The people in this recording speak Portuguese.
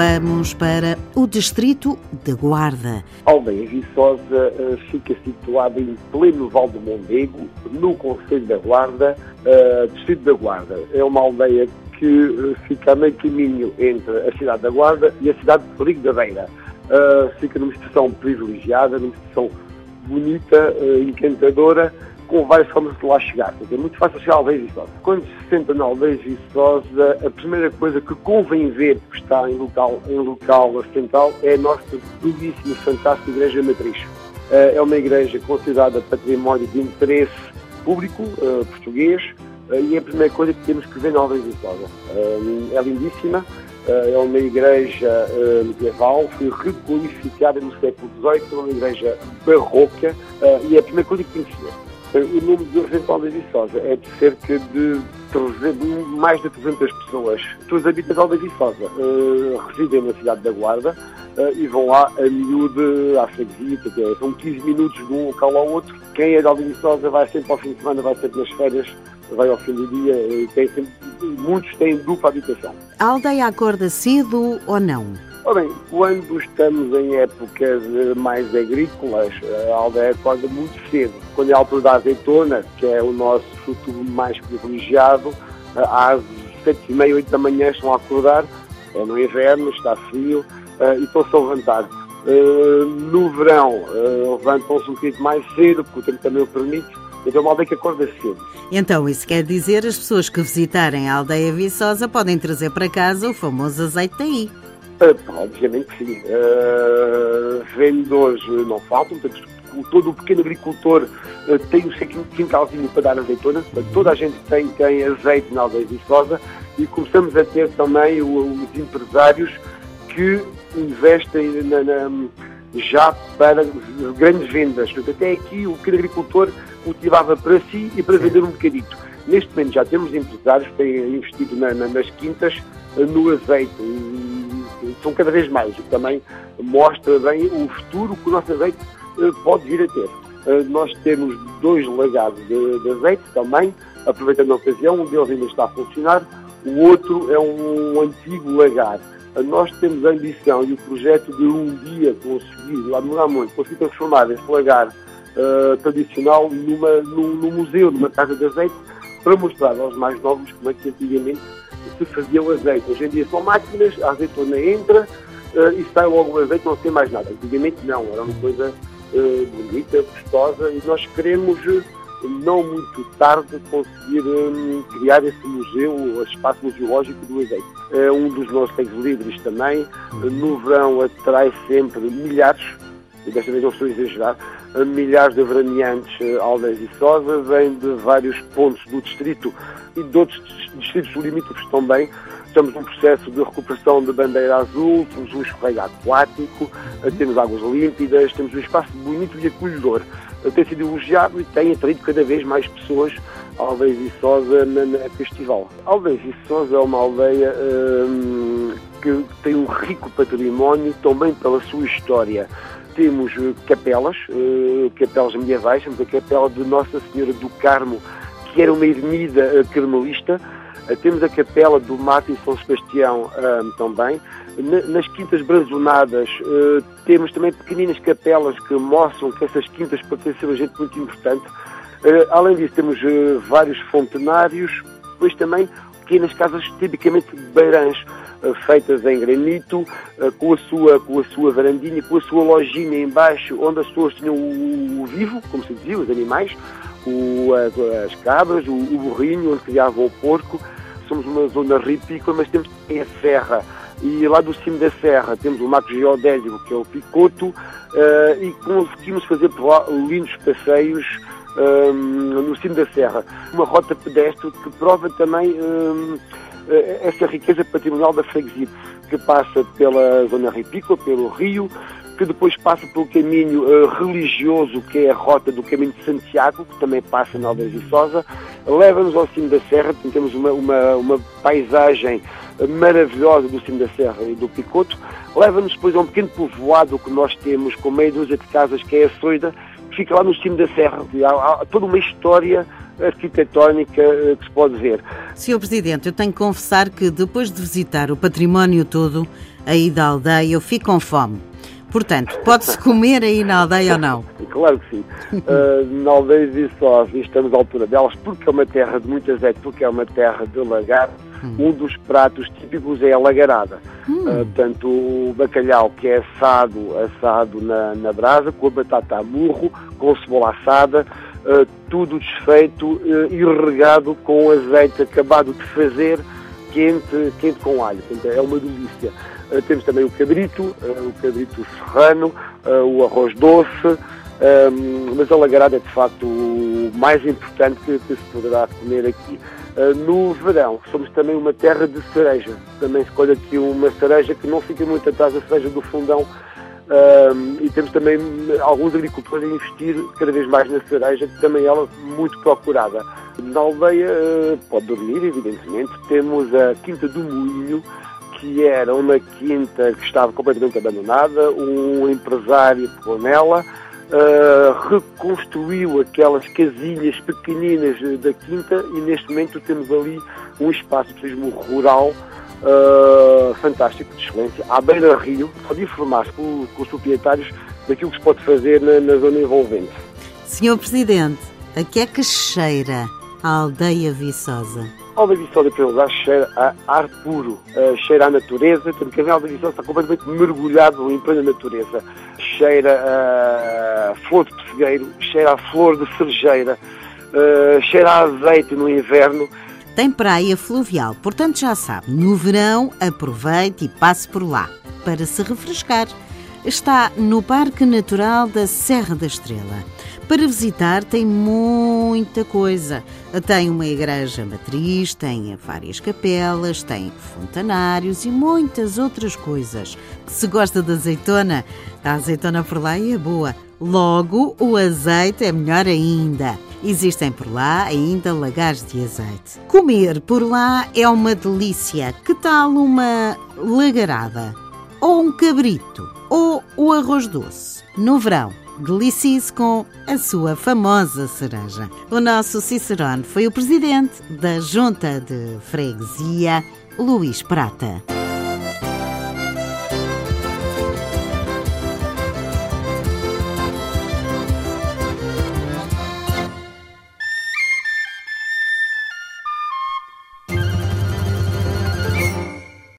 Vamos para o distrito de Guarda. A aldeia Viçosa uh, fica situada em pleno Val do Mondego, no Conselho da Guarda, uh, distrito da Guarda. É uma aldeia que uh, fica a meio caminho entre a cidade da Guarda e a cidade de Perigo da Beira. fica numa situação privilegiada, numa situação bonita, encantadora, com várias formas de lá chegar. É muito fácil chegar à aldeia viçosa. Quando se senta na aldeia viçosa, a primeira coisa que convém ver, que está em local, em local ocidental, é a nossa belíssima, fantástica Igreja Matriz. Eh, é uma igreja considerada património de interesse público uh, português uh, e é a primeira coisa que temos que ver na aldeia viçosa. Uh, é lindíssima, é uma igreja medieval, foi requalificada no século XVIII, uma igreja barroca e é a primeira coisa que temos que ver. O número de Residencial da Viçosa é de cerca de 300, mais de 300 pessoas. Os habitantes da Viçosa uh, residem na cidade da Guarda uh, e vão lá a miúde à freguesia, é, são 15 minutos de um local ao outro. Quem é da Viçosa vai sempre ao fim de semana, vai sempre nas férias, vai ao fim do dia, tem sempre, muitos têm dupla habitação. A aldeia acorda cedo ou não? Ora bem, quando estamos em épocas mais agrícolas, a aldeia acorda muito cedo. Quando é a altura da azeitona, que é o nosso fruto mais privilegiado, às sete e meia, oito da manhã estão a acordar, é no inverno, está frio, eh, e estão-se a levantar. Eh, no verão, eh, levantam-se um bocadinho mais cedo, porque o tempo também o permite, então uma aldeia que acorda cedo. Então, isso quer dizer as pessoas que visitarem a aldeia Viçosa podem trazer para casa o famoso azeite daí. Obviamente sim. Uh, vendedores não faltam, portanto, todo o pequeno agricultor uh, tem o seu quintalzinho para dar azeitona, portanto, toda a gente tem, tem azeite na aldeia viçosa e começamos a ter também os empresários que investem na, na, já para grandes vendas. Portanto, até aqui o pequeno agricultor cultivava para si e para vender um bocadito. Neste momento já temos empresários que têm investido na, nas quintas no azeite são cada vez mais, o que também mostra bem o futuro que o nosso azeite eh, pode vir a ter. Eh, nós temos dois lagados de, de azeite também, aproveitando a ocasião, um deles ainda está a funcionar, o outro é um antigo lagar. Eh, nós temos a ambição e o projeto de um dia conseguir, lá no Ramon, conseguir transformar esse lagar uh, tradicional numa, num, num, museu, numa casa de azeite, para mostrar aos mais novos como é que antigamente se fazia o azeite. Hoje em dia são máquinas, a azeitona entra uh, e sai logo o azeite, não tem mais nada. Antigamente não, era uma coisa uh, bonita, gostosa e nós queremos, não muito tarde, conseguir um, criar esse museu, esse espaço museológico do azeite. É um dos nossos livres também. No verão atrai sempre milhares, e desta vez não estou a exagerar, milhares de veraneantes aldeias e Sosa, vêm de vários pontos do distrito e de outros distritos limítrofes também. Estamos num processo de recuperação da bandeira azul, temos um escorrega aquático, temos águas límpidas, temos um espaço bonito e acolhedor. Tem sido elogiado e tem atraído cada vez mais pessoas à aldeia Viçosa na, na festival. A aldeia Viçosa é uma aldeia hum, que tem um rico património também pela sua história temos eh, capelas, uh, capelas medievais, temos a capela de Nossa Senhora do Carmo, que era uma ermida uh, carmelista, temos a capela do Mártir São Sebastião também. nas quintas brazonadas temos também pequeninas capelas que mostram que essas quintas pertencem a gente muito importante. além disso temos vários fontenários, depois também pequenas casas tipicamente beirãs eh, feitas em granito, eh, com a sua, com a sua varandinha, com a sua lojinha embaixo, onde as pessoas tinham o, o vivo, como se dizia, os animais, o, as, as, cabras, o, o, burrinho, onde criavam o porco. Somos uma zona ripícola, mas temos também a serra. E lá do cimo da serra temos o mato geodésico, que é o picoto, uh, e conseguimos fazer por lá lindos passeios um, no cimo da serra. Uma rota pedestre que prova também um, essa riqueza patrimonial da freguesia, que passa pela zona ripícola, pelo rio, que depois passa pelo caminho uh, religioso, que é a rota do caminho de Santiago, que também passa na Aldeia Viçosa, leva-nos ao cimo da Serra, temos uma, uma, uma paisagem maravilhosa do cimo da Serra e do Picoto, leva-nos depois a um pequeno povoado que nós temos com meia dúzia de casas, que é a Soida, que fica lá no cimo da Serra. Há, há toda uma história arquitetónica eh, que se pode ver. Senhor Presidente, eu tenho que confessar que depois de visitar o património todo aí da aldeia, eu fico com fome. Portanto, pode-se comer aí na aldeia ou não? Claro que sim. Uh, na aldeia de só estamos à altura delas, porque é uma terra de muita azeite, porque é uma terra de lagar. Hum. Um dos pratos típicos é a lagarada. Hum. Uh, portanto, o bacalhau que é assado, assado na, na brasa, com a batata a murro, com a cebola assada, uh, tudo desfeito uh, e regado com azeite acabado de fazer, quente, quente com alho. Portanto, é uma delícia. Uh, temos também o cabrito, uh, o cabrito serrano, o arroz doce, mas a lagarada é de facto o mais importante que, que se poderá comer aqui. no verão, somos também uma terra de cereja. Também se colhe aqui uma cereja que não fica muito atrás da cereja do fundão, e temos também alguns agricultores a investir cada vez mais na cereja, que também ela é muito procurada. Na aldeia uh, pode dormir, evidentemente. Temos a Quinta do Moinho, que era uma quinta que estava completamente abandonada. Um empresário pegou nela, uh, reconstruiu aquelas casilhas pequeninas da quinta e neste momento temos ali um espaço de turismo rural fantástico, de excelência, à beira-rio, pode informar-se com, com, os proprietários daquilo que se pode fazer na, na zona envolvente. Senhor Presidente, a que é que cheira a aldeia viçosa? A aldeia viçosa, em primeiro lugar, cheira a ar puro, uh, cheira à natureza, porque a aldeia viçosa está completamente mergulhado em plena natureza. Cheira a flor de pessegueiro, cheira a flor de cerejeira, uh, cheira a azeite no inverno, tem praia fluvial, portanto já sabe, no verão aproveite e passe por lá para se refrescar. Está no Parque Natural da Serra da Estrela. Para visitar tem muita coisa. Tem uma igreja matriz, tem várias capelas, tem fontanários e muitas outras coisas. Se gosta de azeitona, a azeitona por lá é boa. Logo, o azeite é melhor ainda. Existem por lá ainda lagares de azeite. Comer por lá é uma delícia. Que tal uma lagarada? Ou um cabrito? Ou o arroz doce? No verão, delicie-se com a sua famosa cereja. O nosso Cicerone foi o presidente da Junta de Freguesia, Luís Prata.